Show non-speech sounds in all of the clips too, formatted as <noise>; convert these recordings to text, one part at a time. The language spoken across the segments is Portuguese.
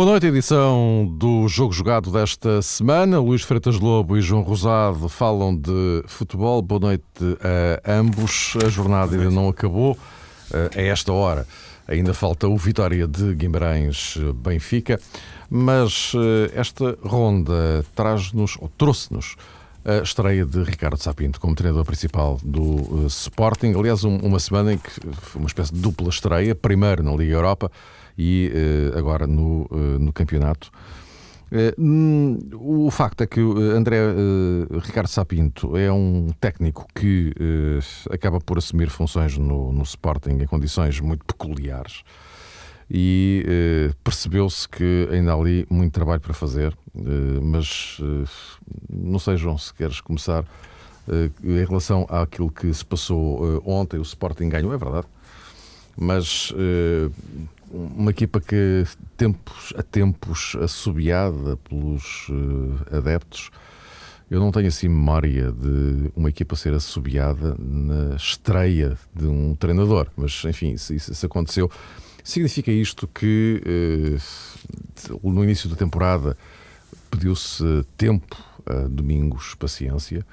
Boa noite, edição do Jogo Jogado desta semana. Luís Freitas Lobo e João Rosado falam de futebol. Boa noite a ambos. A jornada ainda não acabou. Eh, a esta hora ainda falta o Vitória de Guimarães-Benfica, mas eh, esta ronda traz-nos, ou trouxe-nos, a estreia de Ricardo Sapinto como treinador principal do uh, Sporting. Aliás, um, uma semana em que foi uma espécie de dupla estreia, primeiro na Liga Europa e uh, agora no, uh, no campeonato. Hum, o facto é que André Ricardo Sapinto é um técnico que acaba por assumir funções no, no Sporting em condições muito peculiares e eh, percebeu-se que ainda há ali muito trabalho para fazer, eh, mas eh, não sei, João, se queres começar eh, em relação àquilo que se passou eh, ontem, o Sporting ganhou, é verdade, mas eh, uma equipa que tempos a tempos assobiada pelos adeptos, eu não tenho assim memória de uma equipa ser assobiada na estreia de um treinador, mas enfim, se isso aconteceu Significa isto que eh, no início da temporada pediu-se tempo a Domingos, paciência,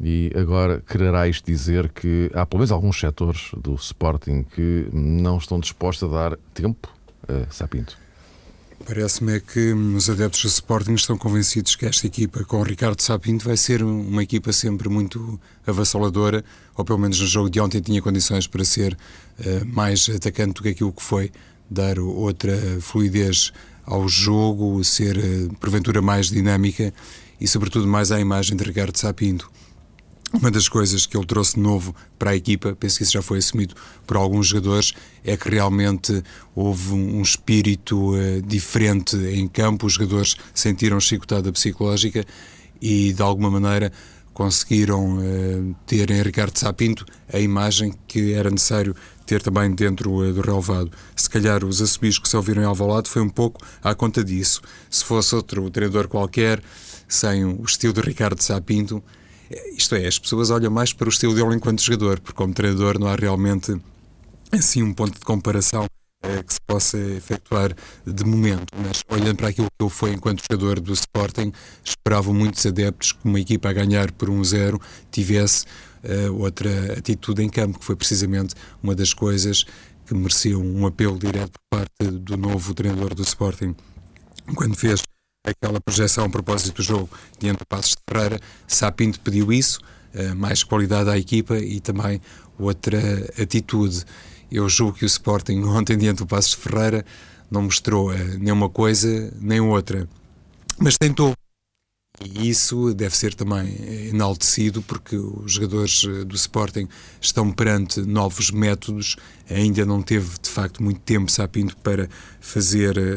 e agora quererá isto dizer que há pelo menos alguns setores do Sporting que não estão dispostos a dar tempo a Sapinto? Parece-me que os adeptos do Sporting estão convencidos que esta equipa com o Ricardo Sapinto vai ser uma equipa sempre muito avassaladora, ou pelo menos no jogo de ontem tinha condições para ser uh, mais atacante do que aquilo que foi, dar outra fluidez ao jogo, ser uh, porventura mais dinâmica e sobretudo mais à imagem de Ricardo Sapinto. Uma das coisas que ele trouxe de novo para a equipa, penso que isso já foi assumido por alguns jogadores, é que realmente houve um espírito uh, diferente em campo, os jogadores sentiram chicotada psicológica e de alguma maneira conseguiram uh, ter em Ricardo Sapinto a imagem que era necessário ter também dentro uh, do relevado. Se calhar os assobis que se ouviram em Alvalade foi um pouco à conta disso. Se fosse outro treinador qualquer, sem o estilo de Ricardo Sapinto, isto é, as pessoas olham mais para o estilo dele enquanto jogador, porque como treinador não há realmente assim um ponto de comparação eh, que se possa efetuar de momento. Mas olhando para aquilo que ele foi enquanto jogador do Sporting, esperavam muitos adeptos que uma equipa a ganhar por 1-0 um tivesse uh, outra atitude em campo, que foi precisamente uma das coisas que mereceu um apelo direto por parte do novo treinador do Sporting. Quando fez aquela projeção a propósito do jogo diante do Passos de Ferreira, Sapinto pediu isso, eh, mais qualidade à equipa e também outra atitude. Eu julgo que o Sporting <laughs> ontem diante do Passos de Ferreira não mostrou eh, nenhuma coisa nem outra, mas tentou e isso deve ser também enaltecido porque os jogadores eh, do Sporting estão perante novos métodos. Ainda não teve, de facto, muito tempo Sapinto para fazer, eh,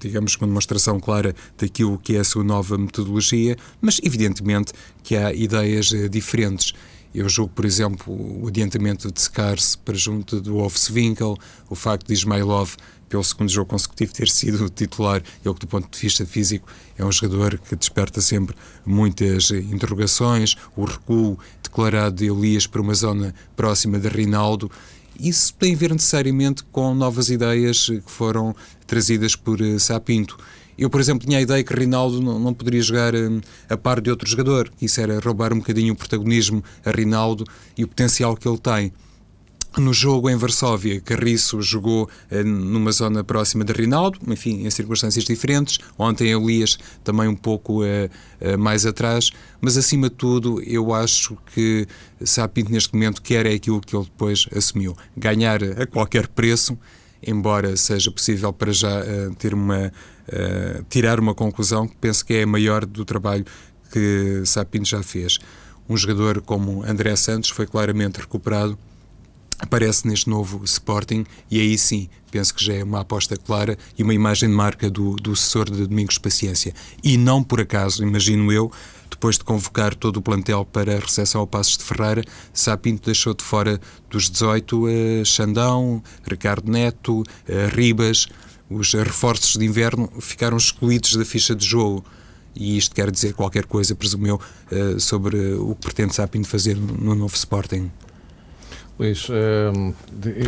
digamos, uma demonstração clara daquilo que é a sua nova metodologia, mas evidentemente que há ideias eh, diferentes. Eu julgo, por exemplo, o adiantamento de Sekars para junto do Ofswinkel, o facto de Ismailov pelo segundo jogo consecutivo ter sido titular, ele que do ponto de vista físico é um jogador que desperta sempre muitas interrogações, o recuo declarado de Elias para uma zona próxima de Rinaldo, isso tem a ver necessariamente com novas ideias que foram trazidas por eh, Sapinto. Eu, por exemplo, tinha a ideia que Rinaldo não, poderia jogar um, a par de outro jogador, que isso era roubar um bocadinho o protagonismo a Rinaldo e o potencial que ele tem. No jogo em Varsóvia, Carriço jogou eh, numa zona próxima de Rinaldo, enfim, em circunstâncias diferentes. Ontem Elias também um pouco eh, eh, mais atrás, mas acima de tudo, eu acho que Sapinto neste momento quer é aquilo que ele depois assumiu: ganhar a qualquer preço, embora seja possível para já uh, ter uma, uh, tirar uma conclusão que penso que é a maior do trabalho que Sapinto já fez. Um jogador como André Santos foi claramente recuperado aparece neste novo Sporting e aí sim penso que já é uma aposta clara e uma imagem de marca do, do sucessor de Domingos Paciência. E não por acaso, imagino eu, depois de convocar todo o plantel para a recepção ao Passos de Ferreira, Sapinto deixou de fora dos 18 uh, Xandão, Ricardo Neto, uh, Ribas, os reforços de inverno ficaram excluídos da ficha de jogo. E isto quer dizer qualquer coisa, presumo eu, uh, sobre o que pretende Sapinto fazer no novo Sporting. Luís, ehm,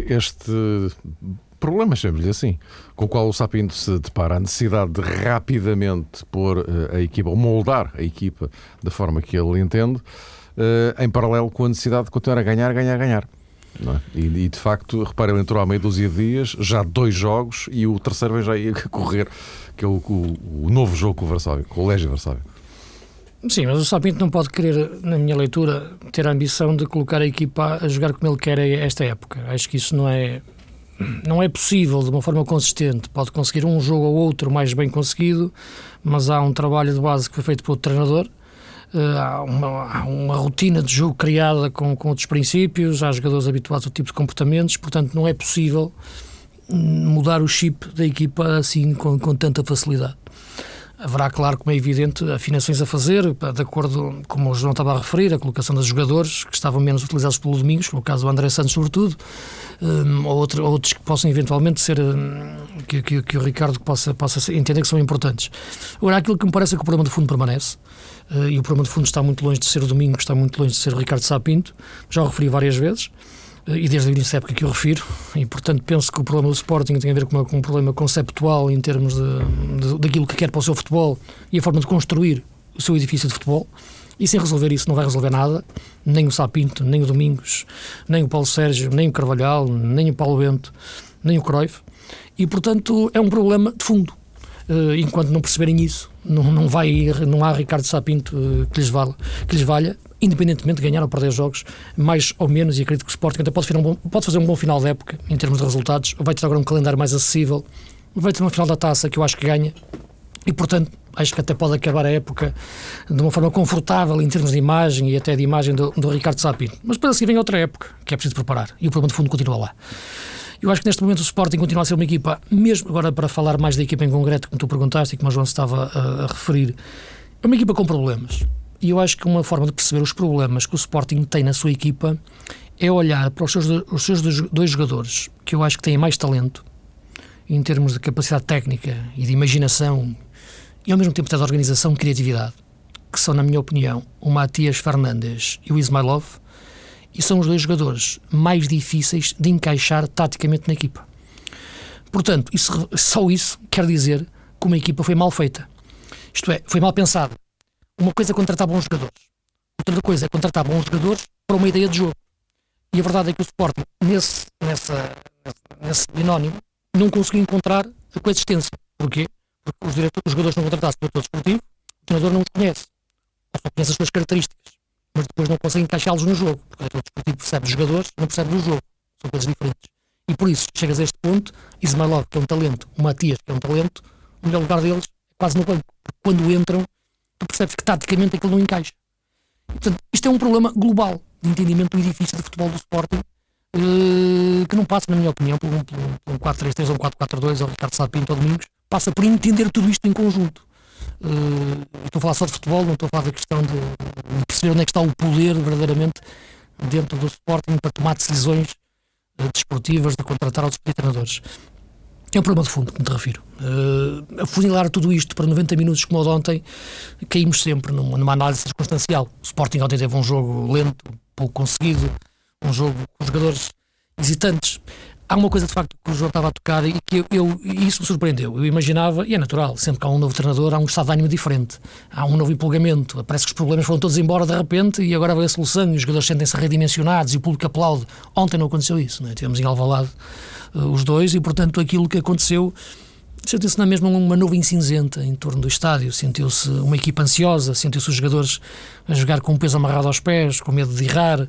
este problema, chamemos-lhe assim, com o qual o Sapinto se depara, a necessidade de rapidamente pôr uh, a equipa, ou moldar a equipa da forma que ele entende, uh, em paralelo com a necessidade de continuar a ganhar, ganhar, ganhar. É? E, e, de facto, repare, ele entrou há meio dúzia de dias, já dois jogos, e o terceiro já ia correr, que é o, o, o novo jogo com o Varsóvia, com o Légio Varsóvia. Sim, mas o Sapinto não pode querer, na minha leitura, ter a ambição de colocar a equipa a jogar como ele quer esta época. Acho que isso não é, não é possível de uma forma consistente. Pode conseguir um jogo ou outro mais bem conseguido, mas há um trabalho de base que foi feito pelo treinador. Eh, há uma, há uma rotina de jogo criada com, com outros princípios, há jogadores habituados a outro tipo de comportamentos, portanto, não é possível hum, mudar o chip da equipa assim com, com tanta facilidade. Haverá, claro, como é evidente, afinações a fazer, de acordo, como o João estava a referir, a colocação dos jogadores que estavam menos utilizados pelo Domingos, no caso do André Santos, sobretudo, um, ou outro, outros que possam eventualmente ser, um, que, que, que, o Ricardo possa, possa entender que são importantes. Agora, aquilo que me parece é que o problema de fundo permanece, uh, e o problema de fundo está muito longe de ser o Domingos, está muito longe de ser o Ricardo Sapinto, já o referi várias vezes e desde o início da época que eu refiro, e portanto penso que o problema do Sporting tem a ver com, uma, com um problema conceptual em termos de, de, daquilo que quer para o seu futebol e a forma de construir o seu edifício de futebol. E sem resolver isso não vai resolver nada, nem o Sapinto, nem o Domingos, nem o Paulo Sérgio, nem o Carvalhal, nem o Paulo Bento, nem o Cruyff. E portanto é um problema de fundo. Uh, enquanto não perceberem isso, não, não, vai, não há Ricardo Sapinto uh, que, lhes valha, que lhes valha, independentemente de ganhar ou perder jogos, mais ou menos, e acredito que o Sporting até pode fazer um bom, pode fazer um bom final de época em termos de resultados, vai ter agora um calendário mais acessível, vai ter uma final da taça que eu acho que ganha, e portanto acho que até pode acabar a época de uma forma confortável em termos de imagem e até de imagem do, do Ricardo Sapinto. Mas para seguir vem outra época que é preciso preparar, e o problema de fundo continua lá. Eu acho que neste momento o Sporting continua a ser uma equipa, mesmo agora para falar mais da equipa em concreto, como tu perguntaste e como o João estava a, a referir, é uma equipa com problemas. E eu acho que uma forma de perceber os problemas que o Sporting tem na sua equipa é olhar para os seus, os seus dois jogadores, que eu acho que têm mais talento, em termos de capacidade técnica e de imaginação, e ao mesmo tempo de organização e criatividade, que são, na minha opinião, o Matias Fernandes e o Ismailov, e são os dois jogadores mais difíceis de encaixar taticamente na equipa. Portanto, isso, só isso quer dizer que uma equipa foi mal feita. Isto é, foi mal pensada. Uma coisa é contratar bons jogadores, outra coisa é contratar bons jogadores para uma ideia de jogo. E a verdade é que o Sporting, nesse, nessa, nesse binónimo, não conseguiu encontrar a coexistência. Porquê? Porque os, diretores, os jogadores não contratados pelo diretor esportivo, o treinador não os conhece, ou só conhece as suas características mas depois não consegue encaixá-los no jogo, porque o diretor desportivo percebe os jogadores, não percebe o jogo, são coisas diferentes. E por isso, chegas a este ponto, Ismailov, que é um talento, o Matias, que é um talento, o melhor lugar deles é quase no banco. Quando entram, tu percebes que taticamente aquilo não encaixa. Portanto, isto é um problema global de entendimento do edifício de futebol do Sporting, eh, que não passa, na minha opinião, por um, por um 4-3-3 ou um 4-4-2 ou Ricardo Sapinto ou Domingos, passa por entender tudo isto em conjunto. Uh, estou a falar só de futebol, não estou a falar da questão de, de, perceber onde é que está o poder verdadeiramente dentro do Sporting para tomar decisões uh, desportivas, de contratar outros treinadores. É um problema de fundo, como te refiro. Uh, a funilar tudo isto para 90 minutos como o de ontem, caímos sempre numa, numa análise circunstancial. O Sporting ontem teve um jogo lento, pouco conseguido, um jogo com jogadores hesitantes há uma coisa de facto que o João estava a tocar e que eu, eu isso me surpreendeu. Eu imaginava, e é natural, sempre que há um novo treinador, há um estado de ânimo diferente, há um novo empolgamento. Parece que os problemas foram todos embora de repente e agora veio a solução e os jogadores sentem-se redimensionados e o público aplaude. Ontem não aconteceu isso, não é? tivemos em Alvalade uh, os dois e, portanto, aquilo que aconteceu sentiu-se na mesma uma nuvem cinzenta em torno do estádio, sentiu-se uma equipa ansiosa, sentiu-se os jogadores a jogar com o peso amarrado aos pés, com medo de errar,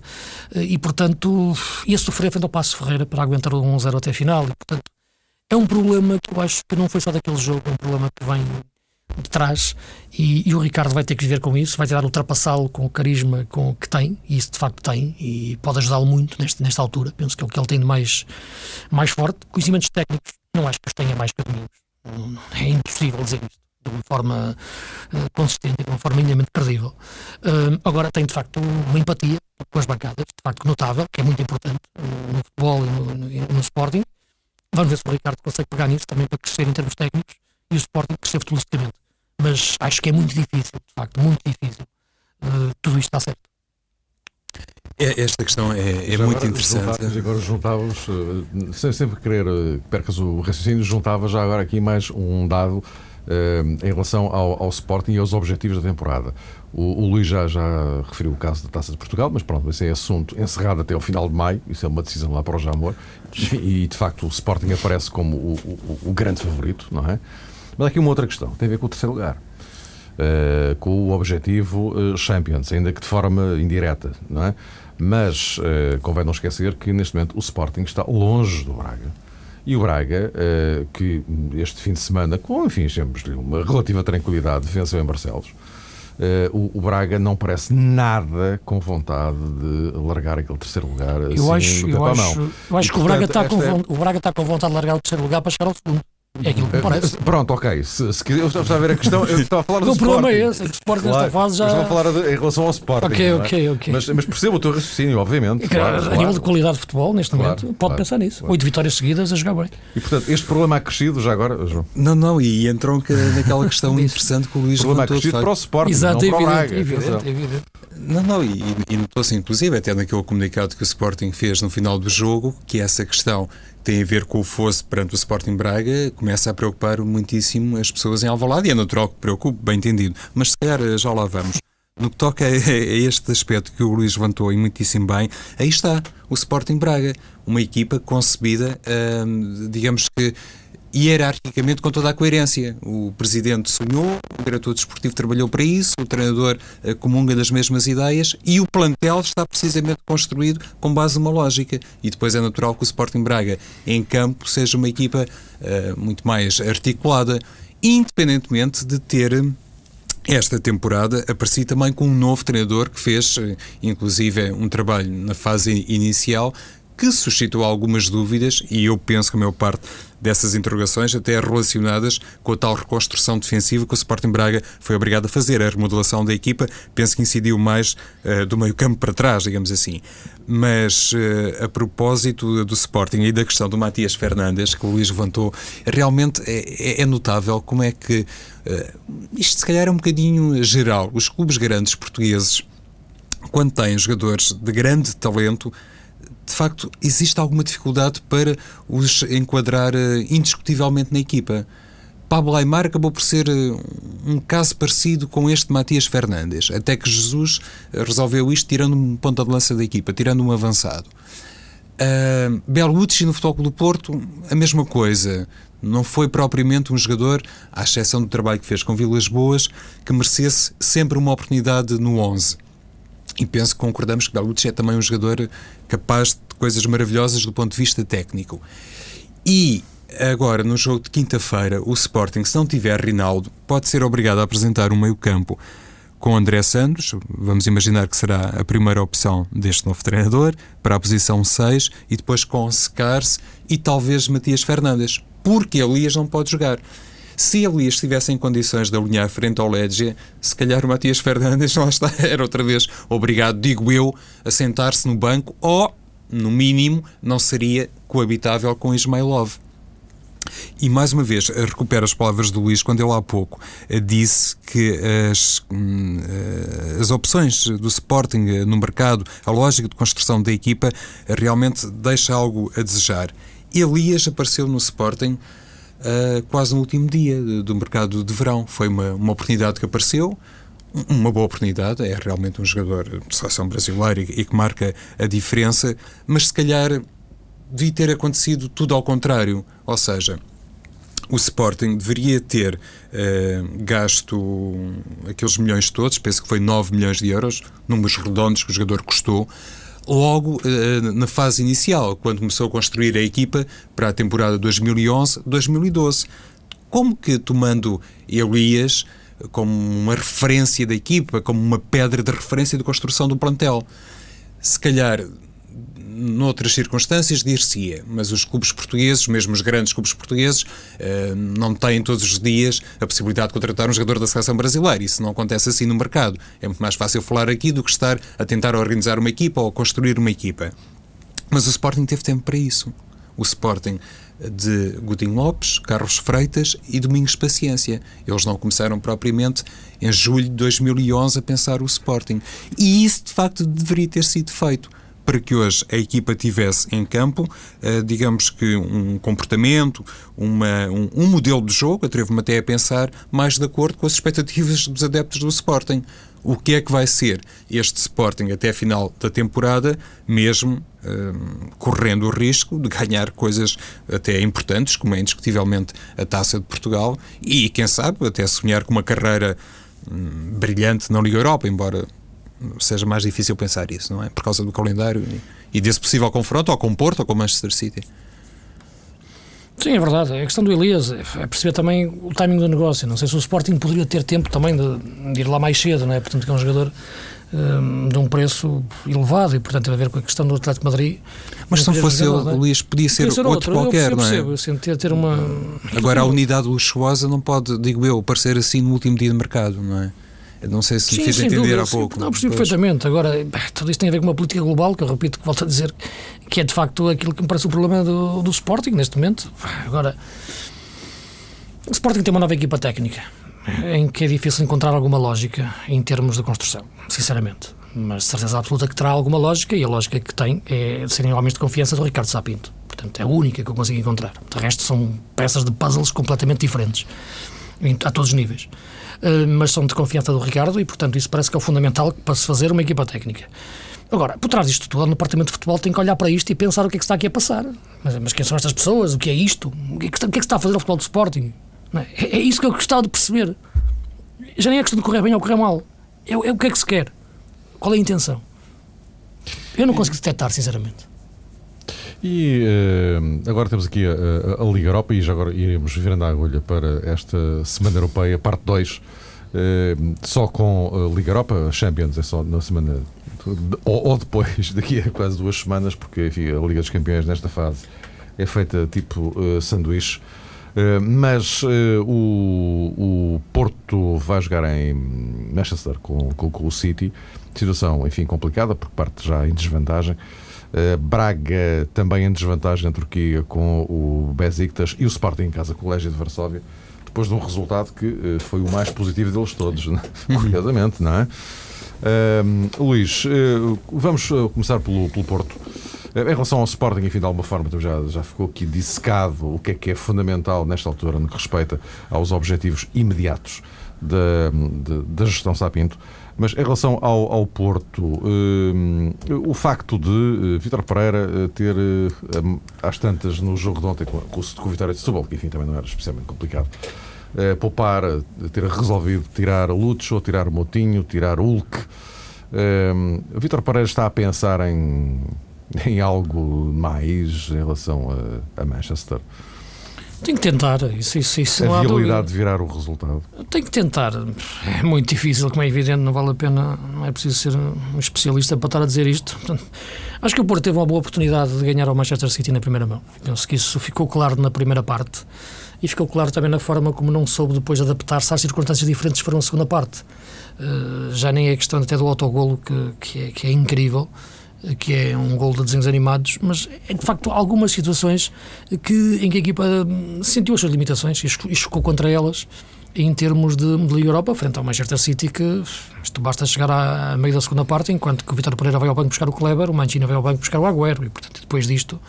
eh, e portanto ia sofrer frente ao Passo Ferreira para aguentar o 1-0 até a final, e portanto é um problema que eu acho que não foi só daquele jogo, é um problema que vem de trás e, e, o Ricardo vai ter que viver com isso, vai tentar ultrapassá-lo com o carisma com, que tem, e isso de facto tem, e pode ajudá-lo muito neste, nesta altura. Penso que é o que ele tem de mais, mais forte. Conhecimentos técnicos, não acho que os tenha mais que. É impossível dizer isto de uma forma uh, consistente, de uma forma minimamente credível. Uh, agora tem de facto uma empatia com as bancadas, de facto notável, que é muito importante uh, no futebol e no, no, no, Sporting. Vamos ver se o Ricardo consegue pegar nisso também para crescer em termos técnicos e o Sporting crescer futbolisticamente. Mas acho que é muito difícil, de facto, muito difícil tudo isto está certo. É, esta questão é, é muito interessante. agora juntávamos, eh, sem sempre querer eh, percas o raciocínio, juntava já agora aqui mais um dado uh, em relação ao, ao Sporting e aos objetivos da temporada. O, o Luís já, já referiu o caso da Taça de Portugal, mas pronto, esse é assunto encerrado até ao final de maio, isso é uma decisão lá para o Jamor, e de facto o Sporting aparece como o, o, o grande favorito, não é? Mas há aqui uma outra questão, tem a ver com o terceiro lugar. Uh, com o objetivo uh, Champions, ainda que de forma indireta, não é? Mas uh, convém não esquecer que neste momento o Sporting está longe do Braga. E o Braga, que este fim de semana, com enfim, sempre uma relativa tranquilidade, venceu em Barcelos. Uh, o, o, Braga não parece nada com vontade de largar aquele terceiro lugar. Eu assim, acho, eu acho, eu acho que o Braga, está com, é... o Braga está com vontade de largar o terceiro lugar para chegar ao segundo. É aquilo que me parece. Pronto, ok. Se, se quiser, eu estava a ver a questão, eu estava a falar <laughs> do O problema é esse, é que o Sporting claro, nesta fase já. Estava a falar de, em relação ao Sporting. Ok, é? ok, ok. Mas, mas percebo o teu raciocínio, obviamente. Claro, a claro. nível de qualidade de futebol, neste claro, momento, pode claro, pensar nisso. Oito vitórias seguidas a jogar bem. E portanto, este problema ha crescido já agora, João? Não, não, e entrou naquela <laughs> questão interessante que o Luís O problema ha crescido para o Sporting, Exato, não para o Braga. Evidente, evidente. Não, não, e, e notou-se inclusive até naquele comunicado que o Sporting fez no final do jogo, que essa questão tem a ver com o fosso perante o Sporting Braga, começa a preocupar muitíssimo as pessoas em Alvalade e é natural que preocupe, bem entendido. Mas se calhar já lá vamos. No que toca a, este aspecto que o Luís levantou e muitíssimo bem, aí está o Sporting Braga, uma equipa concebida, hum, digamos que hierarquicamente com toda a coerência. O presidente sonhou, o diretor desportivo trabalhou para isso, o treinador uh, comunga das mesmas ideias e o plantel está precisamente construído com base numa lógica. E depois é natural que o Sporting Braga em campo seja uma equipa uh, muito mais articulada, independentemente de ter esta temporada apareci também com um novo treinador que fez, eh, inclusive, um trabalho na fase inicial que suscitou algumas dúvidas e eu penso que a maior parte dessas interrogações até relacionadas com a tal reconstrução defensiva que o Sporting Braga foi obrigado a fazer. A remodelação da equipa penso que incidiu mais uh, do meio campo para trás, digamos assim. Mas uh, a propósito do Sporting e da questão do Matias Fernandes, que o Luís levantou, realmente é, é, é notável como é que uh, isto se calhar é um bocadinho geral. Os clubes grandes portugueses, quando têm jogadores de grande talento, de facto, existe alguma dificuldade para os enquadrar uh, indiscutivelmente na equipa. Pablo Aymar acabou por ser uh, um caso parecido com este Matias Fernandes, até que Jesus uh, resolveu isto tirando um ponta de lança da equipa, tirando um avançado. Uh, Belucci no Futebol do Porto, a mesma coisa. Não foi propriamente um jogador, à exceção do trabalho que fez com Vilas Boas, que merecesse sempre uma oportunidade no 11. E penso que concordamos que Belucci é também um jogador capaz de coisas maravilhosas do ponto de vista técnico. E agora, no jogo de quinta-feira, o Sporting, se não tiver Rinaldo, pode ser obrigado a apresentar um meio-campo com André Santos, vamos imaginar que será a primeira opção deste novo treinador, para a posição 6, e depois com Secars e talvez Matias Fernandes, porque Elias não pode jogar. Se Elias estivesse em condições de alinhar frente ao Ledger, se calhar o Matias Fernandes lá está, <laughs> era outra vez obrigado, digo eu, a sentar-se no banco ou, no mínimo, não seria coabitável com Ismailov. E mais uma vez, recupero as palavras do Luís quando ele há pouco eh, disse que as, hum, eh, as opções do Sporting eh, no mercado, a lógica de construção da equipa, realmente deixa algo a desejar. Elias apareceu no Sporting uh, quase no último dia do mercado de verão. Foi uma, uma oportunidade que apareceu, uma boa oportunidade, é realmente um jogador de seleção brasileira e, e, que marca a diferença, mas se calhar devia ter acontecido tudo ao contrário, ou seja, o Sporting deveria ter uh, gasto aqueles milhões todos, penso que foi 9 milhões de euros, números redondos que o jogador custou, logo uh, na fase inicial, quando começou a construir a equipa para a temporada 2011-2012. Como que tomando Elias como uma referência da equipa, como uma pedra de referência de construção do plantel, se calhar noutras circunstâncias dir-se-ia, mas os clubes portugueses, mesmo os grandes clubes portugueses, uh, não têm todos os dias a possibilidade de contratar um jogador da seleção brasileira. Isso não acontece assim no mercado. É muito mais fácil falar aqui do que estar a tentar organizar uma equipa ou construir uma equipa. Mas o Sporting teve tempo para isso. o Sporting de Godinho Lopes, Carlos Freitas e Domingos Paciência. Eles não começaram propriamente em julho de 2011 a pensar o Sporting. E isso, de facto, deveria ter sido feito para que hoje a equipa tivesse em campo, uh, digamos que um comportamento, uma, um, um, modelo de jogo, atrevo-me até a pensar, mais de acordo com as expectativas dos adeptos do Sporting. O que é que vai ser este Sporting até a final da temporada, mesmo uh, correndo o risco de ganhar coisas até importantes, como é indiscutivelmente a Taça de Portugal, e quem sabe até sonhar com uma carreira hum, brilhante na Liga Europa, embora seja mais difícil pensar isso, não é? Por causa do calendário e, e desse possível confronto ou com Porto ou com Manchester City. Sim, é verdade. A questão do Elias é perceber também o timing do negócio. Não sei se o Sporting poderia ter tempo também de, de ir lá mais cedo, não é? Portanto, que é um jogador um, de um preço elevado e, portanto, tem a ver com a questão do Atlético Madrid. Mas se não fosse ele, o Elias podia ser, podia ser outro, outro, qualquer, eu percebo, não é? Assim, ter, ter uma... Agora, a unidade luxuosa não pode, digo eu, parecer assim no último dia de mercado, não é? Não sei se me fiz entender dúvida, há pouco. Não, percebi perfeitamente. Agora, tudo isto tem a ver com uma política global, que eu repito, que volto a dizer, que é de facto aquilo que me parece o problema do, do Sporting neste momento. Agora, o Sporting tem uma nova equipa técnica, em que é difícil encontrar alguma lógica em termos de construção, sinceramente. Mas de certeza absoluta que terá alguma lógica, e a lógica que tem é serem homens de confiança do Ricardo Sapinto. Portanto, é a única que eu consigo encontrar. De resto, são peças de puzzles completamente diferentes, a todos os níveis. Eh, mas são de confiança do Ricardo e, portanto, isso parece que é o fundamental para se fazer uma equipa técnica. Agora, por trás disto tudo, o departamento de futebol tem que olhar para isto e pensar o que é que está aqui a passar. Mas, mas quem são estas pessoas? O que é isto? O que é que, está, que, é que está a fazer o futebol do Sporting? É? é? isso que eu gostava de perceber. Já nem é questão de correr bem ou correr mal. É, é o que é que se quer. Qual é a intenção? Eu não consigo detectar, sinceramente. E uh, agora temos aqui a, a, a, Liga Europa e já agora iremos virando a agulha para esta Semana Europeia, parte 2, uh, eh, só com a Liga Europa, Champions é só na semana ou, ou, depois, <laughs> daqui a quase duas semanas, porque enfim, a Liga dos Campeões nesta fase é feita tipo uh, sanduíche. Uh, mas uh, o, o Porto vai jogar em Manchester com, com, com o City. Situação, enfim, complicada, porque parte já em desvantagem. Eh, Braga também em desvantagem na Turquia com o Besiktas e o Sporting em casa com o Legia de Varsóvia, depois de um resultado que uh, foi o mais positivo deles todos, né? <laughs> curiosamente, não é? Uh, Luís, uh, vamos começar pelo, pelo Porto. Em relação ao Sporting, enfim, de alguma forma, já, já ficou aqui dissecado o que é que é fundamental nesta altura no que respeita aos objetivos imediatos da, da gestão Sapinto. Mas em relação ao, ao Porto, uh, o facto de uh, Vítor Pereira uh, ter às tantas no jogo de ontem com, com, com o Vitória de Setúbal, que enfim também não era especialmente complicado, poupar, ter resolvido tirar Lutz ou tirar Motinho, tirar Hulk. Uh, Vítor Pereira está a pensar em, <laughs> em algo mais em relação a, a Manchester. Tem que tentar, isso, isso, isso a viabilidade de virar o resultado. Tem que tentar. É muito difícil, como é evidente, não vale a pena, não é preciso ser um especialista para estar a dizer isto. Portanto, acho que o Porto teve uma boa oportunidade de ganhar ao Manchester City na primeira mão. Penso que isso ficou claro na primeira parte e ficou claro também na forma como não soube depois adaptar-se às circunstâncias diferentes que foram a segunda parte. Uh, já nem é questão até do autogolo, que, que, é, que é incrível que é um gol de desenhos animados, mas é de facto algumas situações que, em que a equipa sentiu as suas limitações e chocou contra elas em termos de, de Liga Europa, frente ao Manchester City, que isto basta chegar à, meio da segunda parte, enquanto que o Vitor Pereira vai ao banco buscar o Kleber, o Mancini vai ao banco buscar o Agüero, e portanto depois disto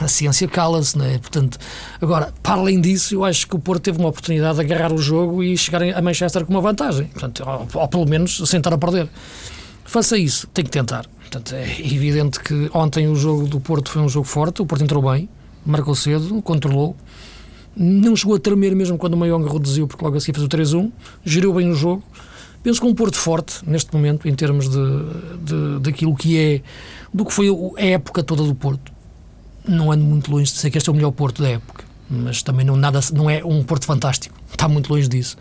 a ciência cala-se, não é? Portanto, agora, para além disso, eu acho que o Porto teve uma oportunidade de agarrar o jogo e chegar a Manchester com uma vantagem, portanto, ou, ou pelo menos sentar a perder. Faça isso, tem que tentar. Portanto, é evidente que ontem o jogo do Porto foi um jogo forte, o Porto entrou bem, marcou cedo, controlou, não chegou a tremer mesmo quando o Mayong reduziu, porque logo assim fez o 3-1, geriu bem o jogo. Penso que um Porto forte, neste momento, em termos de, de, daquilo que é, do que foi a época toda do Porto. Não ando muito longe de dizer que este é o melhor Porto da época. Mas também não, nada, não é um Porto fantástico, está muito longe disso.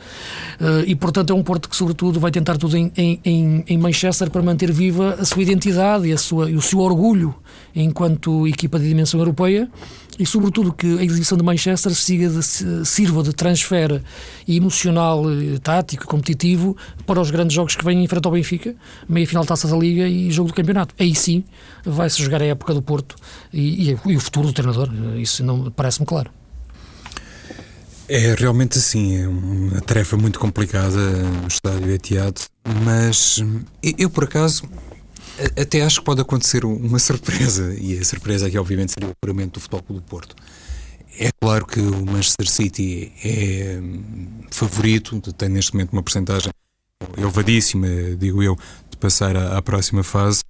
Uh, e portanto é um Porto que, sobretudo, vai tentar tudo em, em, em Manchester para manter viva a sua identidade e, a sua, e o seu orgulho enquanto equipa de dimensão europeia e, sobretudo, que a exibição de Manchester siga de, sirva de transfer emocional, eh, tático, competitivo para os grandes jogos que vêm em frente ao Benfica, meia-final Taça da Liga e jogo do campeonato. Aí sim vai-se jogar a época do Porto e, e, e o futuro do treinador. Isso não parece-me claro. É realmente assim, é uma tarefa muito complicada no estádio Etihad, mas eu por acaso até acho que pode acontecer uma surpresa, e a surpresa aqui, obviamente, seria o apuramento do Futebol do Porto. É claro que o Manchester City é hum, favorito, tem neste momento uma porcentagem elevadíssima, digo eu, de passar à, à próxima fase,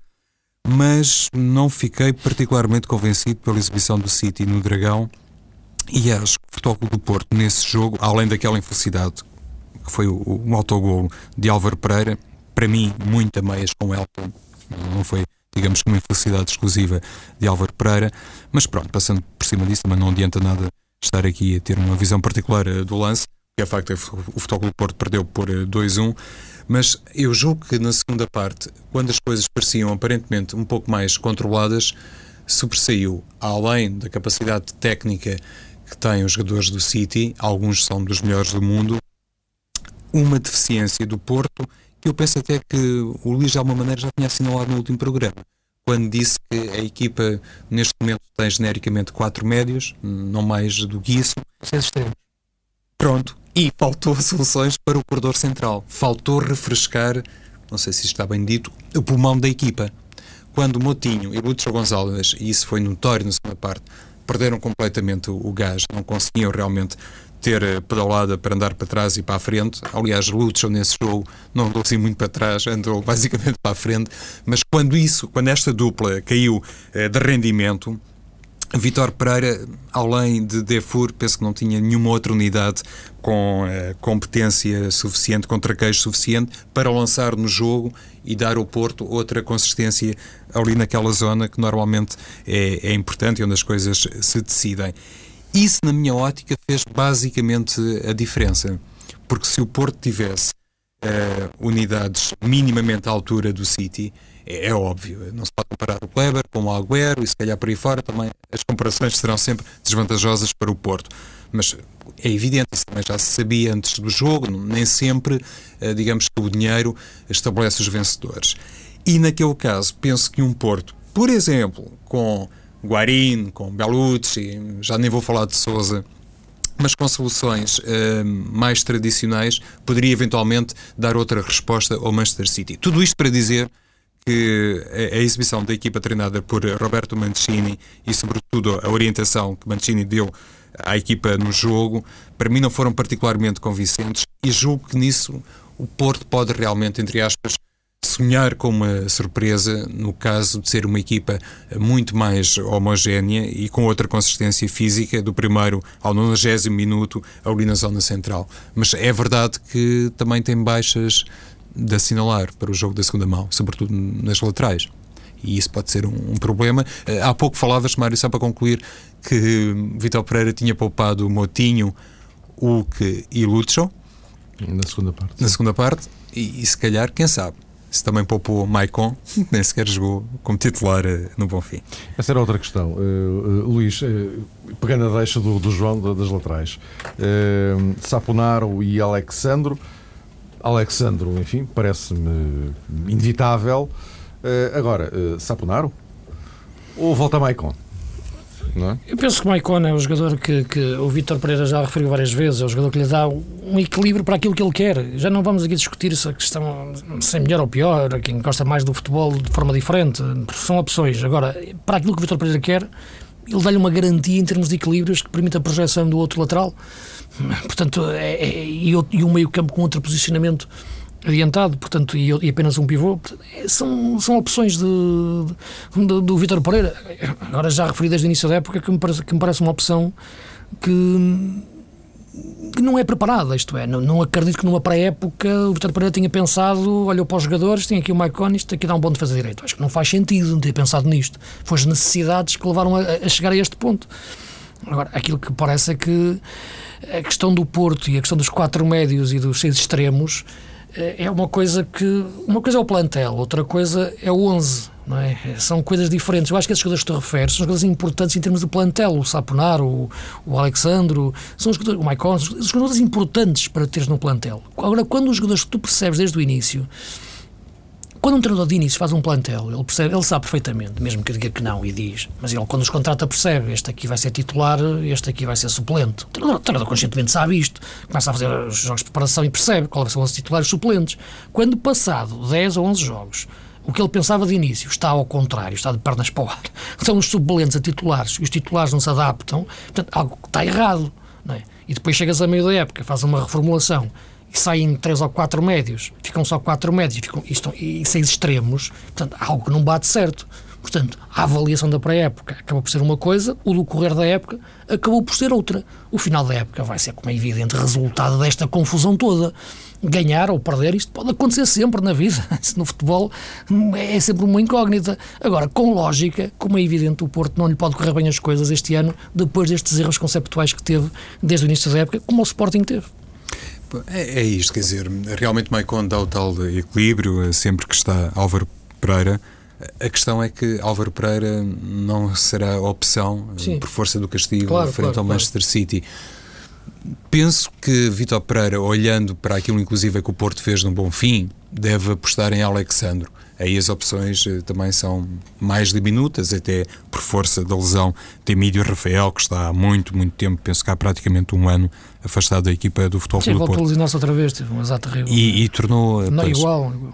mas não fiquei particularmente convencido pela exibição do City no Dragão e acho Futebol Clube do Porto, nesse jogo, além daquela infelicidade que foi o, autogolo de Álvaro Pereira, para mim, muito a meias com Elton, não foi, digamos uma infelicidade exclusiva de Álvaro Pereira, mas pronto, passando por cima disso, também não adianta nada estar aqui a ter uma visão particular eh, do lance, que é facto é o Futebol do Porto perdeu por 2-1, eh, mas eu julgo que na segunda parte, quando as coisas pareciam aparentemente um pouco mais controladas, sobressaiu, além da capacidade técnica que têm os jogadores do City, alguns são dos melhores do mundo, uma deficiência do Porto que eu penso até que o Luís de alguma maneira já tinha assinalado no último programa, quando disse que a equipa neste momento tem genericamente quatro médios, não mais do que isso. Seis extremos. Pronto. E faltou soluções para o corredor central. Faltou refrescar, não sei se está bem dito, o pulmão da equipa. Quando Motinho e Lúcio Gonzalez, e isso foi notório na segunda parte, perderam completamente o gás, não conseguiam realmente ter eh, pedalada para andar para trás e para a frente. Aliás, Lutschel nesse jogo não andou assim muito para trás, andou <laughs> basicamente para a frente. Mas quando isso, quando esta dupla caiu eh, de rendimento, Vitor Pereira, além de Defur, penso que não tinha nenhuma outra unidade com eh, competência suficiente, com traquejo suficiente para lançar no jogo e dar ao Porto outra consistência ali naquela zona que normalmente é, é importante e onde as coisas se decidem. Isso, na minha ótica, fez basicamente a diferença. Porque se o Porto tivesse uh, unidades minimamente à altura do City, é, é, óbvio, não se pode comparar o Kleber com o Agüero e se calhar por aí fora também as comparações serão sempre desvantajosas para o Porto. Mas é evidente, isso também já se sabia antes do jogo, nem sempre, uh, digamos que o dinheiro estabelece os vencedores. E naquele caso, penso que um Porto, por exemplo, com Guarin, com Bellucci, já nem vou falar de Souza, mas com soluções uh, mais tradicionais, poderia eventualmente dar outra resposta ao Manchester City. Tudo isto para dizer que a, a exibição da equipa treinada por Roberto Mancini e, sobretudo, a orientação que Mancini deu à equipa no jogo, para mim não foram particularmente convincentes e julgo que nisso o Porto pode realmente, entre aspas, sonhar com uma surpresa no caso de ser uma equipa muito mais homogénea e com outra consistência física do primeiro ao 90 minuto ali na zona central. Mas é verdade que também tem baixas de assinalar para o jogo da segunda mão, sobretudo nas laterais. E isso pode ser um, um problema. Eh, há pouco falavas, Mário, só para concluir, que Vitor Pereira tinha poupado Motinho, Hulk e Lucho. Na segunda parte. Na segunda parte. E, e se calhar, quem sabe, se também poupou Maicon, <laughs> nem sequer jogou como titular uh, no Bonfim. Essa era outra questão. Uh, uh, Luís, pegando a deixa do, do João das laterais, Saponaro e Alexandro. Alexandro, enfim, parece-me inevitável. agora, Saponaro ou volta Maicon? É? Eu penso que o Maicon é o jogador que, que o Vítor Pereira já referiu várias vezes, é o jogador que lhe dá um equilíbrio para aquilo que ele quer. Já não vamos aqui discutir essa questão se é melhor ou pior, quem gosta mais do futebol de forma diferente, são opções. Agora, para aquilo que o Vítor Pereira quer, ele dá-lhe uma garantia em termos de equilíbrios que permite a projeção do outro lateral. Portanto, é, é, e, e um meio campo com outro posicionamento adiantado, portanto, e, e, apenas um pivô, são, são opções de, de, do Vítor Pereira. Agora já referi desde o início da época que me parece, que me parece uma opção que, que não é preparada, isto é, não, não acredito que numa pré-época o Vítor Pereira tenha pensado, olhou para os jogadores, tem aqui o Mike Conn, isto aqui dá um bom defesa direito. Acho que não faz sentido não ter pensado nisto. Foi as necessidades que levaram a, a chegar a este ponto. Agora, aquilo que parece é que a questão do Porto e a questão dos quatro médios e dos seis extremos é uma coisa que. Uma coisa é o plantel, outra coisa é o 11. Não é? São coisas diferentes. Eu acho que esses jogadores que tu referes são jogadores importantes em termos de plantel. O Saponar, o, o Alexandro, são jogadores, o Maicon, são jogadores importantes para teres no plantel. Agora, quando os jogadores que tu percebes desde o início quando um treinador de início faz um plantel, ele percebe, ele sabe perfeitamente, mesmo que diga que não e diz, mas ele quando os contrata percebe, este aqui vai ser titular, este aqui vai ser suplente. O treinador, o treinador conscientemente sabe isto, começa a fazer os jogos de preparação e percebe quais são os titulares suplentes. Quando passado 10 ou 11 jogos, o que ele pensava de início está ao contrário, está de pernas para o ar. <laughs> São os suplentes a titulares e os titulares não se adaptam, portanto, algo está errado. É? E depois chegas a meio da época, faz uma reformulação e saem três ou quatro médios, ficam só quatro médios ficam, e, estão, e seis extremos, portanto, algo que não bate certo. Portanto, a avaliação da pré-época acabou por ser uma coisa, o do correr da época acabou por ser outra. O final da época vai ser, como é evidente, resultado desta confusão toda. Ganhar ou perder, isto pode acontecer sempre na vida. <laughs> No futebol é sempre uma incógnita. Agora, com lógica, como é evidente, o Porto não lhe pode correr bem as coisas este ano, depois destes erros conceptuais que teve desde o início da época, como o Sporting teve. É, é isto, quer dizer, realmente Maicon dá o tal equilíbrio eh, sempre que está Álvaro Pereira. A questão é que Álvaro Pereira não será opção eh, Sim. por força do castigo claro, frente claro, ao Manchester claro. City. Penso que Vitor Pereira, olhando para aquilo inclusive que o Porto fez no Bom Fim, deve apostar em Alexandro. Aí as opções eh, também são mais diminutas, até por força da lesão de Emílio Rafael, que está há muito, muito tempo, penso que há praticamente um ano, afastado da equipa do Futebol Sim, Clube do Porto. Sim, voltou a outra vez, teve um exato terrível. E, e tornou... Não, pois, igual, igual.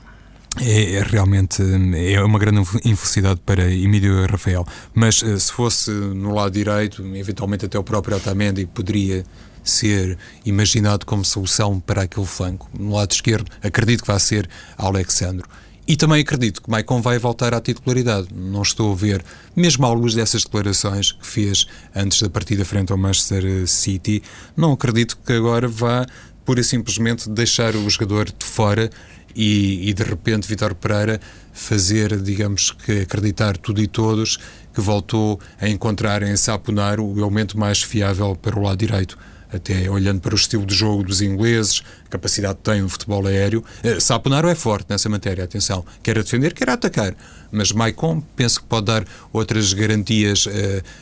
É, é, realmente é uma grande infelicidade para Emílio Rafael. Mas eh, se fosse no lado direito, eventualmente até o próprio Otamendi poderia ser imaginado como solução para aquele flanco. No lado esquerdo, acredito que vai ser Alexandro. E também acredito que Maicon vai voltar à titularidade. Não estou a ver, mesmo à luz dessas declarações que fez antes da partida frente ao Manchester City, não acredito que agora vá pura e simplesmente deixar o jogador de fora e, e de repente Vitor Pereira fazer, digamos que acreditar tudo e todos que voltou a encontrar em Saponar o elemento mais fiável para o lado direito até olhando para o estilo de jogo dos ingleses, a capacidade que tem no futebol aéreo. Uh, Saponaro é forte nessa matéria, atenção, quer a defender, quer a atacar. Mas Maicon penso que pode dar outras garantias uh,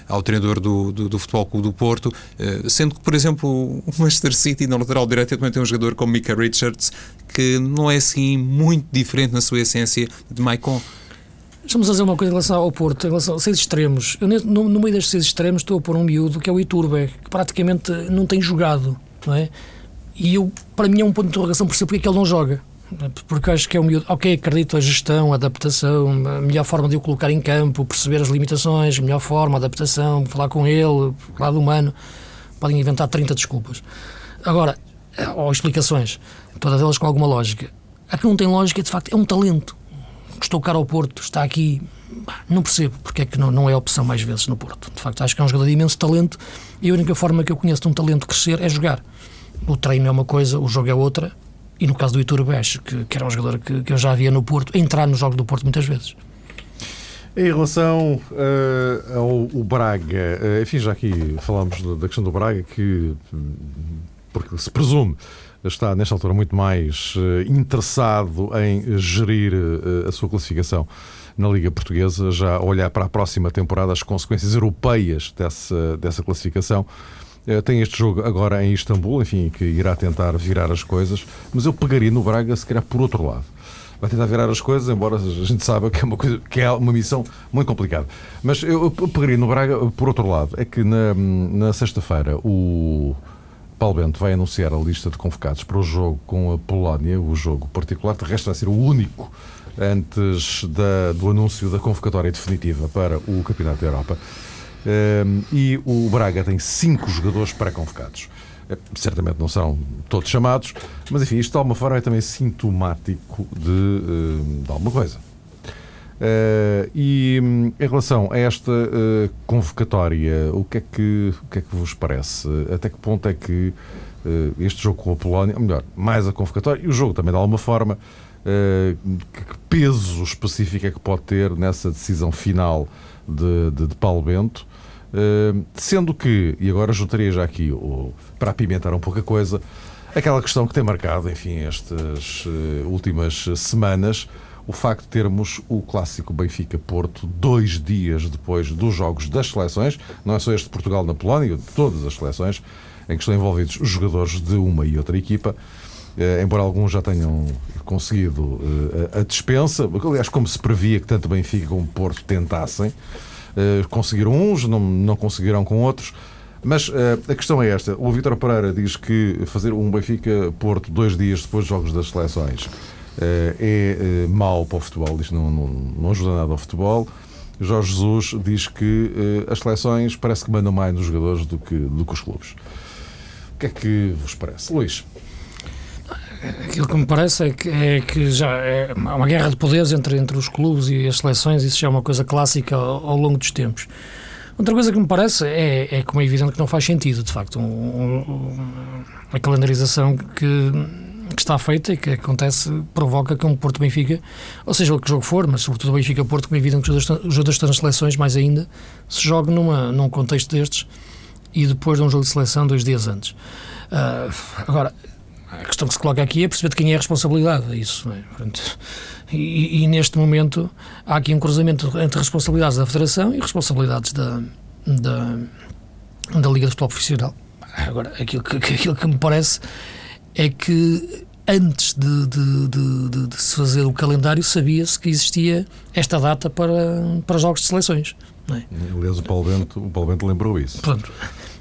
ao treinador do, do, do, Futebol Clube do Porto, uh, sendo que, por exemplo, o <laughs> Manchester City na lateral direita também tem um jogador como Mika Richards, que não é assim muito diferente na sua essência de Maicon. Deixa-me fazer uma coisa em relação ao Porto, em relação a seis extremos. Eu, no, no meio destes seis extremos, estou a pôr um miúdo que é o Iturbe, que praticamente não tem jogado, não é? E eu, para mim é um ponto de interrogação por porque é que ele não joga. Porque acho que é um miúdo. Ok, acredito a gestão, a adaptação, a melhor forma de o colocar em campo, perceber as limitações, a melhor forma, adaptação, falar com ele, lado humano. Podem inventar 30 desculpas. Agora, ou explicações, todas elas com alguma lógica. A que não tem lógica, de facto, é um talento custou caro ao Porto, está aqui. Não percebo porque é que não, não é opção mais vezes no Porto. De facto, acho que é um jogador de imenso talento e a única forma que eu conheço de um talento crescer é jogar. O treino é uma coisa, o jogo é outra. E no caso do Iturbe, acho que, que era um jogador que, que eu já havia no Porto, entrar no jogo do Porto muitas vezes. Em relação uh, ao Braga, uh, enfim, já aqui falámos da questão do Braga, que porque se presume está, nesta altura, muito mais eh, interessado em gerir eh, a sua classificação na Liga Portuguesa, já olhar para a próxima temporada, as consequências europeias dessa, dessa classificação. Eh, tem este jogo agora em Istambul, enfim, que irá tentar virar as coisas, mas eu pegaria no Braga, se calhar, por outro lado. Vai tentar virar as coisas, embora a gente saiba que é uma, coisa, que é uma missão muito complicada. Mas eu pegaria no Braga, por outro lado, é que na, na sexta-feira o Paulo Bento vai anunciar a lista de convocados para o jogo com a Polónia, o jogo particular, de resto vai ser o único antes da, do anúncio da convocatória definitiva para o Campeonato da Europa. Um, e o Braga tem cinco jogadores pré-convocados. Eh, certamente não serão todos chamados, mas enfim, isto de alguma forma é também sintomático de, de alguma coisa. Uh, e um, em relação a esta uh, convocatória, o que, é que, o que é que vos parece? Até que ponto é que uh, este jogo com a Polónia, ou melhor, mais a convocatória, e o jogo também de alguma forma, que peso específico é que pode ter nessa decisão final de, de, de Paulo Bento? Sendo que, e agora juntaria já aqui, para apimentar um pouco a coisa, aquela questão que tem marcado, enfim, estas últimas semanas, o facto de termos o clássico Benfica-Porto dois dias depois dos jogos das seleções, não é só este de Portugal na Polónia, de todas as seleções, em que estão envolvidos os jogadores de uma e outra equipa. Eh, embora alguns já tenham conseguido eh, a dispensa, aliás, como se previa que tanto Benfica como Porto tentassem, eh, conseguiram uns, não, não conseguiram com outros. Mas uh, a questão é esta: o Vitor Pereira diz que fazer um Benfica-Porto dois dias depois dos jogos das seleções é uh, mau para o futebol, diz não, não, não ajuda nada ao futebol. Jorge Jesus diz que as seleções parece que mandam mais nos jogadores do que, do que os clubes. O que é que vos parece, Luís? Aquilo que me parece é que, é que já é uma guerra de poderes entre, entre os clubes e as seleções, isso já é uma coisa clássica ao, ao longo dos tempos. Outra coisa que me parece é, é como é evidente que não faz sentido, de facto, um, um, a calendarização que, que, está feita e que acontece provoca que um Porto Benfica, ou seja, o que jogo for, mas sobretudo o Benfica Porto, como é evidente que os nas seleções, mais ainda, se jogue numa, num contexto destes e depois de um jogo de seleção dois dias antes. Uh, agora, a questão que se coloca aqui é perceber de quem é a responsabilidade. É isso, é? E, e, neste momento há aqui um cruzamento entre responsabilidades da Federação e responsabilidades da, da, da Liga de Futebol Profissional. Agora, aquilo que, aquilo que me parece é que antes de, de, de, de se fazer o calendário sabia-se que existia esta data para, para jogos de seleções. Não é? Aliás, o Paulo Bento, o Paulo Bento lembrou isso. Pronto.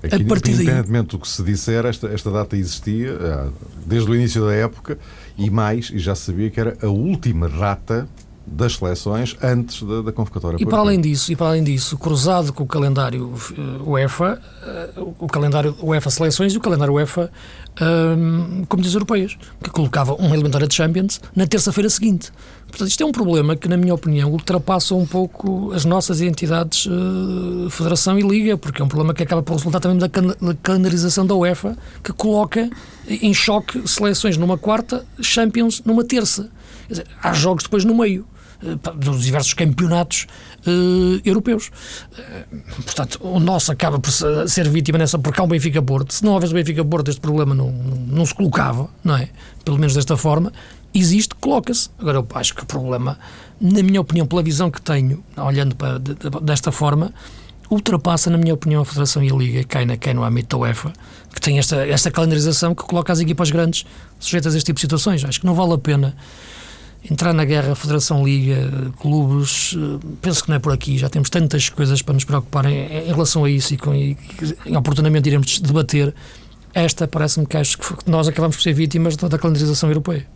Aqui, a partir independentemente daí... do que se disser, esta, esta data existia ah, desde o início da época e mais, e já sabia que era a última data das seleções antes da, da convocatória. E para além disso, e para além disso, cruzado com o calendário uh, UEFA, uh, o calendário UEFA seleções e o calendário UEFA um, competições europeias, que colocava uma eliminatória de Champions na terça-feira seguinte. Portanto, isto é um problema que, na minha opinião, ultrapassa um pouco as nossas entidades uh, Federação e Liga, porque é um problema que acaba por resultar também da, can da calendarização da UEFA, que coloca em choque seleções numa quarta, Champions numa terça. Dizer, há jogos depois no meio dos diversos campeonatos uh, europeus. Uh, portanto, o nosso acaba por ser vítima nessa, porque há um Benfica-Porto. Se não houvesse o Benfica-Porto, este problema não, não, se colocava, não é? Pelo menos desta forma. Existe, coloca-se. Agora, eu acho que o problema, na minha opinião, pela visão que tenho, olhando para, de, de, desta forma, ultrapassa, na minha opinião, a Federação e a Liga, cai, na, cai no âmbito UEFA, que tem esta, esta calendarização que coloca as equipas grandes sujeitas a este tipo de situações. Acho que não vale a pena entrar na guerra Federação Liga, clubes, eh, penso que não é por aqui, já temos tantas coisas para nos preocupar em, em relação a isso e, com, e, oportunamente iremos debater. Esta parece-me que acho que nós acabamos por ser vítimas da, da calendarização europeia.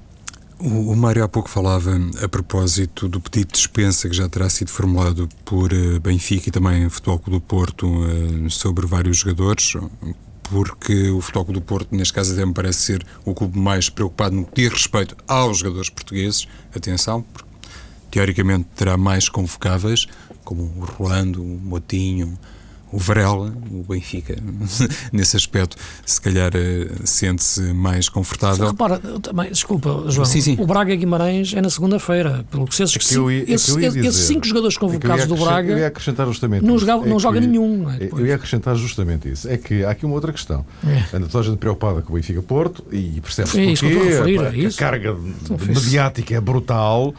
O, o Mário há pouco falava a propósito do pedido de dispensa que já terá sido formulado por uh, Benfica e também Futebol Clube do Porto uh, sobre vários jogadores, porque o Futebol do Porto, neste caso, até me parece ser o clube mais preocupado no que diz respeito aos jogadores portugueses. Atenção, porque teoricamente terá mais convocáveis, como o Rolando, o Motinho, o Varela, o Benfica, <laughs> nesse aspecto, se calhar eh, sente-se mais confortável. Repara, também, desculpa, João, sim, sim. o Braga Guimarães é na segunda-feira, pelo que se esses, é ia, é esses, esses cinco jogadores convocados é do Braga. Eu ia acrescentar justamente não, joga, não joga nenhum. É, eu ia acrescentar justamente isso. É que há aqui uma outra questão. É. Anda toda a gente preocupada com o Benfica Porto e percebe-se porquê. A, a, a carga mediática é brutal.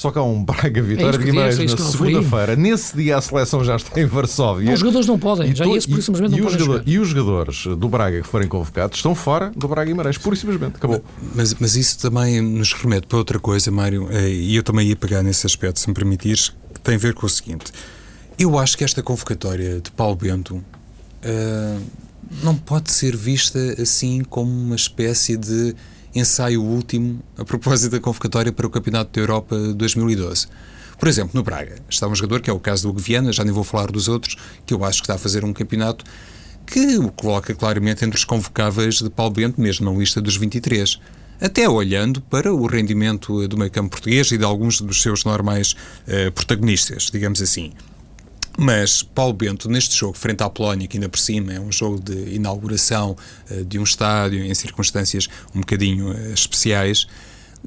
Só que há um Braga Vitória é de Guimarães é na segunda-feira. Nesse dia a seleção já está em Varsóvia. Os jogadores não podem, já isso, por e, simplesmente não podem jogador, E os jogadores do Braga que forem convocados estão fora do Braga Guimarães, pura e simplesmente. Acabou. Mas, mas isso também nos remete para outra coisa, Mário, eh, e eu também ia pegar nesse aspecto, se me permitires, que tem a ver com o seguinte. Eu acho que esta convocatória de Paulo Bento uh, não pode ser vista assim como uma espécie de ensaio último a propósito da convocatória para o Campeonato da Europa 2012. Por exemplo, no Braga está um jogador que é o caso do Guiana, já nem vou falar dos outros, que eu acho que está a fazer um campeonato que o coloca claramente entre os convocáveis de Paulo Bento, mesmo na lista dos 23 até olhando para o rendimento do meio campo português e de alguns dos seus normais uh, protagonistas, digamos assim. Mas Paulo Bento, neste jogo, frente à Polónia, que ainda por cima é um jogo de inauguração uh, de um estádio em circunstâncias um bocadinho uh, especiais,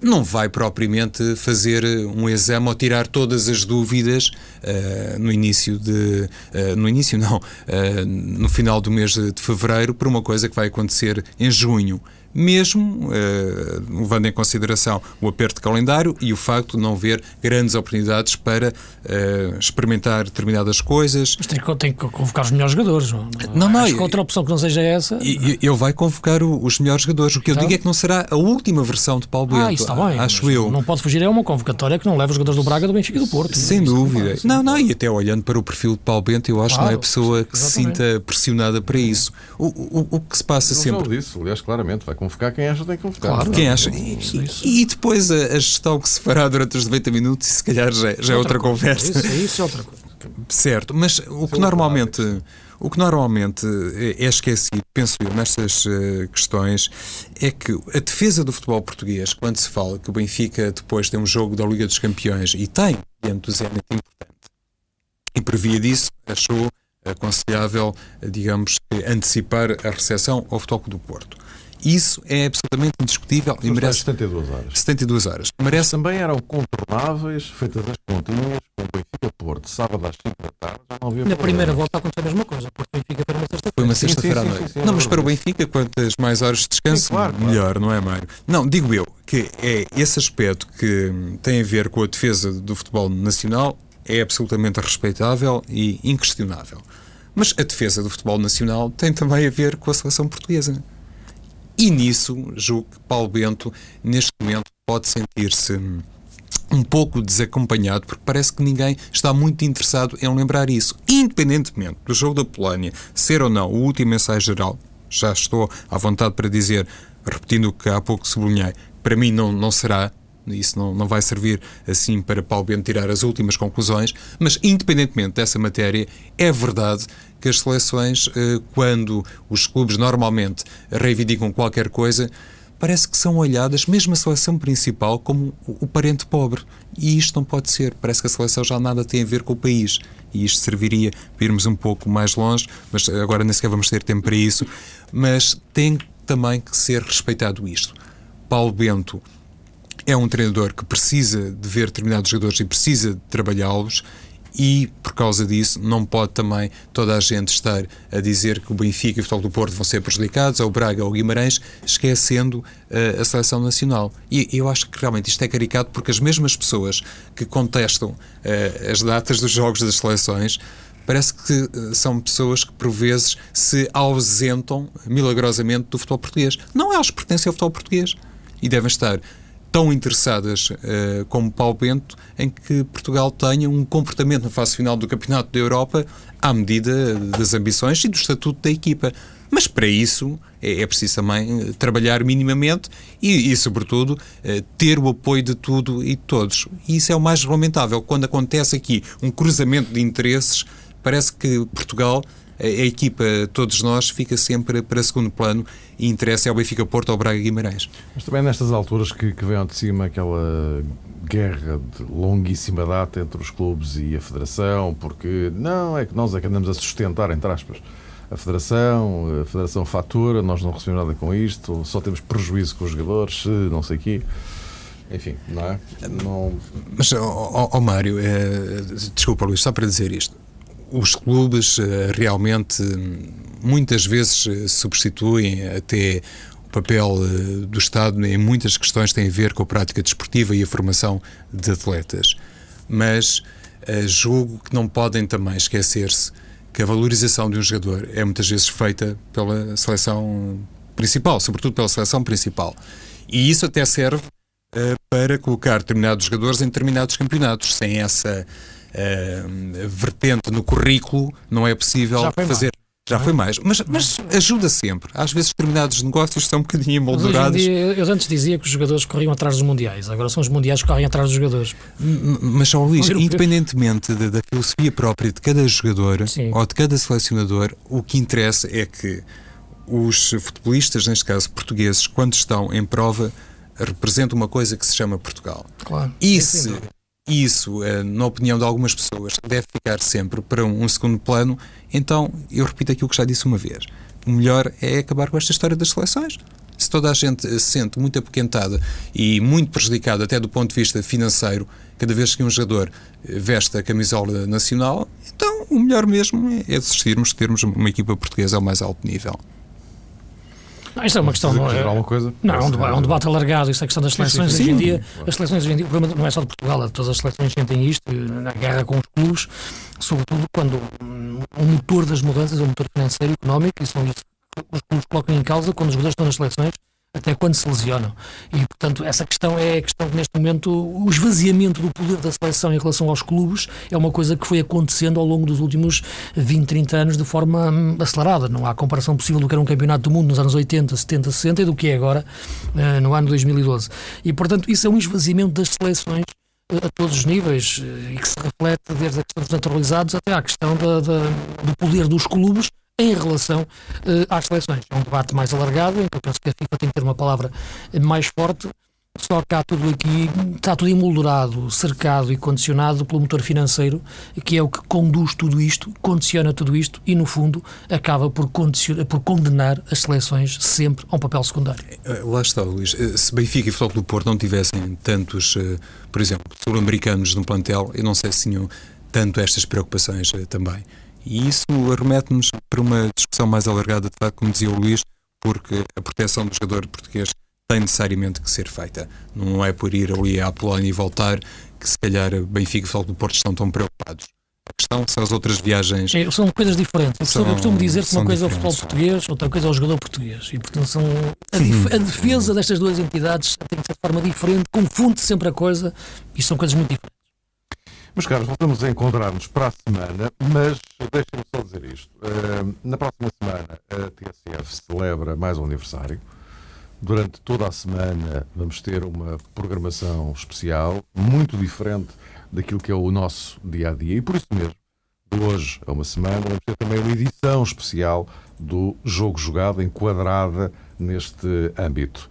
não vai propriamente fazer um exame ou tirar todas as dúvidas uh, no início de. Uh, no início, não, uh, no final do mês de fevereiro, por uma coisa que vai acontecer em junho mesmo uh, levando em consideração o aperto de calendário e o facto de não haver grandes oportunidades para uh, experimentar determinadas coisas. Mas tem que, tem que convocar os melhores jogadores. Não, não, não Acho que outra opção que não seja essa. Ele vai convocar o, os melhores jogadores. O que eu então? digo é que não será a última versão de Paulo Bento. Ah, isso está bem. Acho eu. Não pode fugir, é uma convocatória que não leva os jogadores do Braga, do Benfica e do Porto. Sem não, dúvida. Não, não, e até olhando para o perfil de Paulo Bento, eu acho claro, que não é pessoa que exatamente. se sinta pressionada para isso. O, o, o que se passa eu sempre. Disso, aliás, claramente, vai convocar quem acha que tem que convocar. Claro. Quem acha? E, e, depois a, a, gestão que se fará durante os 90 minutos, se calhar já, já é outra, outra conversa. Isso, isso é outra coisa. Certo, mas o que normalmente. O que normalmente é esquecido, penso eu, nestas uh, questões, é que a defesa do futebol português, quando se fala que o Benfica depois tem um jogo da Liga dos Campeões e tem diante do Zenit importante, e previa disso, achou aconselhável, digamos, antecipar a recepção ao Futebol do Porto. Isso é absolutamente indiscutível e merece. 72 horas. 72 horas. Merece... Também eram contornáveis, feitas as continhas, com o Benfica Porto, sábado às 5 da tarde. Já não havia Na primeira volta aconteceu a mesma coisa. Porto Benfica foi uma sexta-feira. Foi uma sexta-feira à noite. Não, mas para o Benfica, quantas mais horas de descanso, sim, claro, melhor, claro. não é, Mário? Não, digo eu que é esse aspecto que tem a ver com a defesa do futebol nacional é absolutamente respeitável e inquestionável. Mas a defesa do futebol nacional tem também a ver com a seleção portuguesa. E nisso, julgo que Paulo Bento, neste momento, pode sentir-se um pouco desacompanhado, porque parece que ninguém está muito interessado em lembrar isso. Independentemente do jogo da Polónia ser ou não o último ensaio geral, já estou à vontade para dizer, repetindo o que há pouco sublinhei, para mim não, não será, isso não, não vai servir assim para Paulo Bento tirar as últimas conclusões, mas independentemente dessa matéria, é verdade que as seleções, eh, quando os clubes normalmente reivindicam qualquer coisa, parece que são olhadas, mesmo a seleção principal, como o parente pobre. E isto não pode ser. Parece que a seleção já nada tem a ver com o país. E isto serviria para irmos um pouco mais longe, mas agora nem sequer vamos ter tempo para isso. Mas tem também que ser respeitado isto. Paulo Bento é um treinador que precisa de ver determinados jogadores e precisa de trabalhá-los e, por causa disso, não pode também toda a gente estar a dizer que o Benfica e o Futebol do Porto vão ser prejudicados, ou o Braga ou o Guimarães, esquecendo uh, a seleção nacional. E eu acho que realmente isto é caricato porque as mesmas pessoas que contestam uh, as datas dos jogos das seleções parece que uh, são pessoas que, por vezes, se ausentam milagrosamente do futebol português. Não elas pertencem ao futebol português e devem estar tão interessadas uh, como Paulo Bento em que Portugal tenha um comportamento na fase final do Campeonato da Europa à medida das ambições e do estatuto da equipa. Mas para isso é, é preciso também eh, trabalhar minimamente e, e sobretudo, uh, ter o apoio de tudo e de todos. E isso é o mais lamentável. Quando acontece aqui um cruzamento de interesses, parece que Portugal a, equipa, todos nós, fica sempre para segundo plano e interessa é o Benfica Porto ou Braga Guimarães. Mas também nestas alturas que, que vem de cima aquela guerra de longuíssima data entre os clubes e a Federação, porque não, é que nós é que andamos a sustentar, entre aspas, a Federação, a Federação fatura, nós não recebemos nada com isto, só temos prejuízo com os jogadores, não sei o quê. Enfim, não é? Não... Mas, ó oh, oh, Mário, é, desculpa Luís, só para dizer isto os clubes eh, realmente muitas vezes eh, substituem até o papel eh, do Estado em muitas questões que têm a ver com a prática desportiva e a formação de atletas. Mas julgo que não podem também esquecer-se que a valorização de um jogador é muitas vezes feita pela seleção principal, sobretudo pela seleção principal. E isso até serve para colocar determinados jogadores em determinados campeonatos. Sem essa uh, vertente no currículo, não é possível fazer. Mais. Já foi mais, mas, mas ajuda sempre. Às vezes determinados negócios são um bocadinho emoldurados. Dia, eu antes dizia que os jogadores corriam atrás dos mundiais, agora são os mundiais que correm atrás dos jogadores. Mas, São Luís, independentemente da, da, filosofia própria de cada jogador Sim. ou de cada selecionador, o que interessa é que os futebolistas, neste caso portugueses, quando estão em prova, representam uma coisa que se chama Portugal. Claro. E se isso, eh, na opinião de algumas pessoas, deve ficar sempre para um segundo plano, então eu repito aquilo que já disse uma vez. O melhor é acabar com esta história das seleções. Se toda a gente se sente muito apoquentada e muito prejudicada, até do ponto de vista financeiro, cada vez que um jogador veste a camisola nacional, então o melhor mesmo é desistirmos de termos uma equipa portuguesa ao mais alto nível. Não, isto é uma questão. Não, é, alguma coisa? não, é um, debate, é um debate alargado. Isto é a questão das seleções sim, sim, hoje em dia. As seleções hoje em dia, o problema não é só de Portugal, é todas as seleções sentem isto, na guerra com os clubes, sobretudo quando o motor das mudanças é o motor financeiro e económico, e são isso que os clubes colocam em causa quando os jogadores estão nas seleções até quando se lesionam. E, portanto, essa questão é a questão que, neste momento, o esvaziamento do poder da seleção em relação aos clubes é uma coisa que foi acontecendo ao longo dos últimos 20, 30 anos de forma hum, acelerada. Não há comparação possível do que era um campeonato do mundo nos anos 80, 70, 60 e do que é agora uh, no ano 2012. E, portanto, isso é um esvaziamento das seleções eh, a todos os níveis eh, e que se reflete desde a questão dos naturalizados até à questão da, da, do poder dos clubes em relação uh, às seleções. É um debate mais alargado, em que eu penso que a FIFA tem que ter uma palavra mais forte, só que há tudo aqui, está tudo emoldurado, cercado e condicionado pelo motor financeiro, que é o que conduz tudo isto, condiciona tudo isto e, no fundo, acaba por, por condenar as seleções sempre a um papel secundário. Eh, lá está, Luís. Eh, se Benfica e Futebol do Porto não tivessem tantos, por exemplo, sul-americanos no plantel, eu não sei se tinham tanto estas preocupações também. E isso remete-nos para uma discussão mais alargada, de facto, como dizia o Luís, porque a proteção do jogador português tem necessariamente que ser feita. Não é por ir ali à Polónia e voltar que se calhar Benfica e Futebol do Porto estão tão preocupados. A questão são as outras viagens. É, são coisas diferentes. São, eu costumo dizer que uma coisa é o futebol português, outra coisa é o jogador português. E, portanto, são, a, dif a defesa destas duas entidades tem de forma diferente, confunde -se sempre a coisa e são coisas muito diferentes. Meus caros, voltamos a encontrar-nos para a semana, mas deixem-me só dizer isto. Uh, na próxima semana, a TSF celebra mais um aniversário. Durante toda a semana vamos ter uma programação especial, muito diferente daquilo que é o nosso dia a dia. E por isso mesmo, de hoje a uma semana, vamos ter também uma edição especial do Jogo Jogado, enquadrada neste âmbito.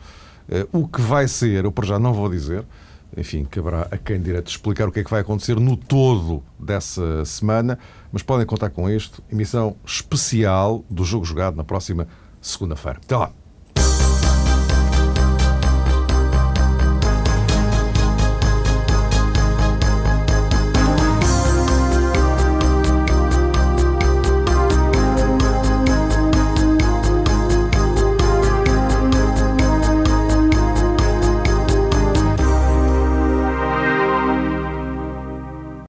Uh, o que vai ser, eu por já não vou dizer, enfim, caberá a quem direito explicar o que é que vai acontecer no todo dessa semana, mas podem contar com isto. Emissão especial do Jogo Jogado na próxima segunda-feira. Até lá!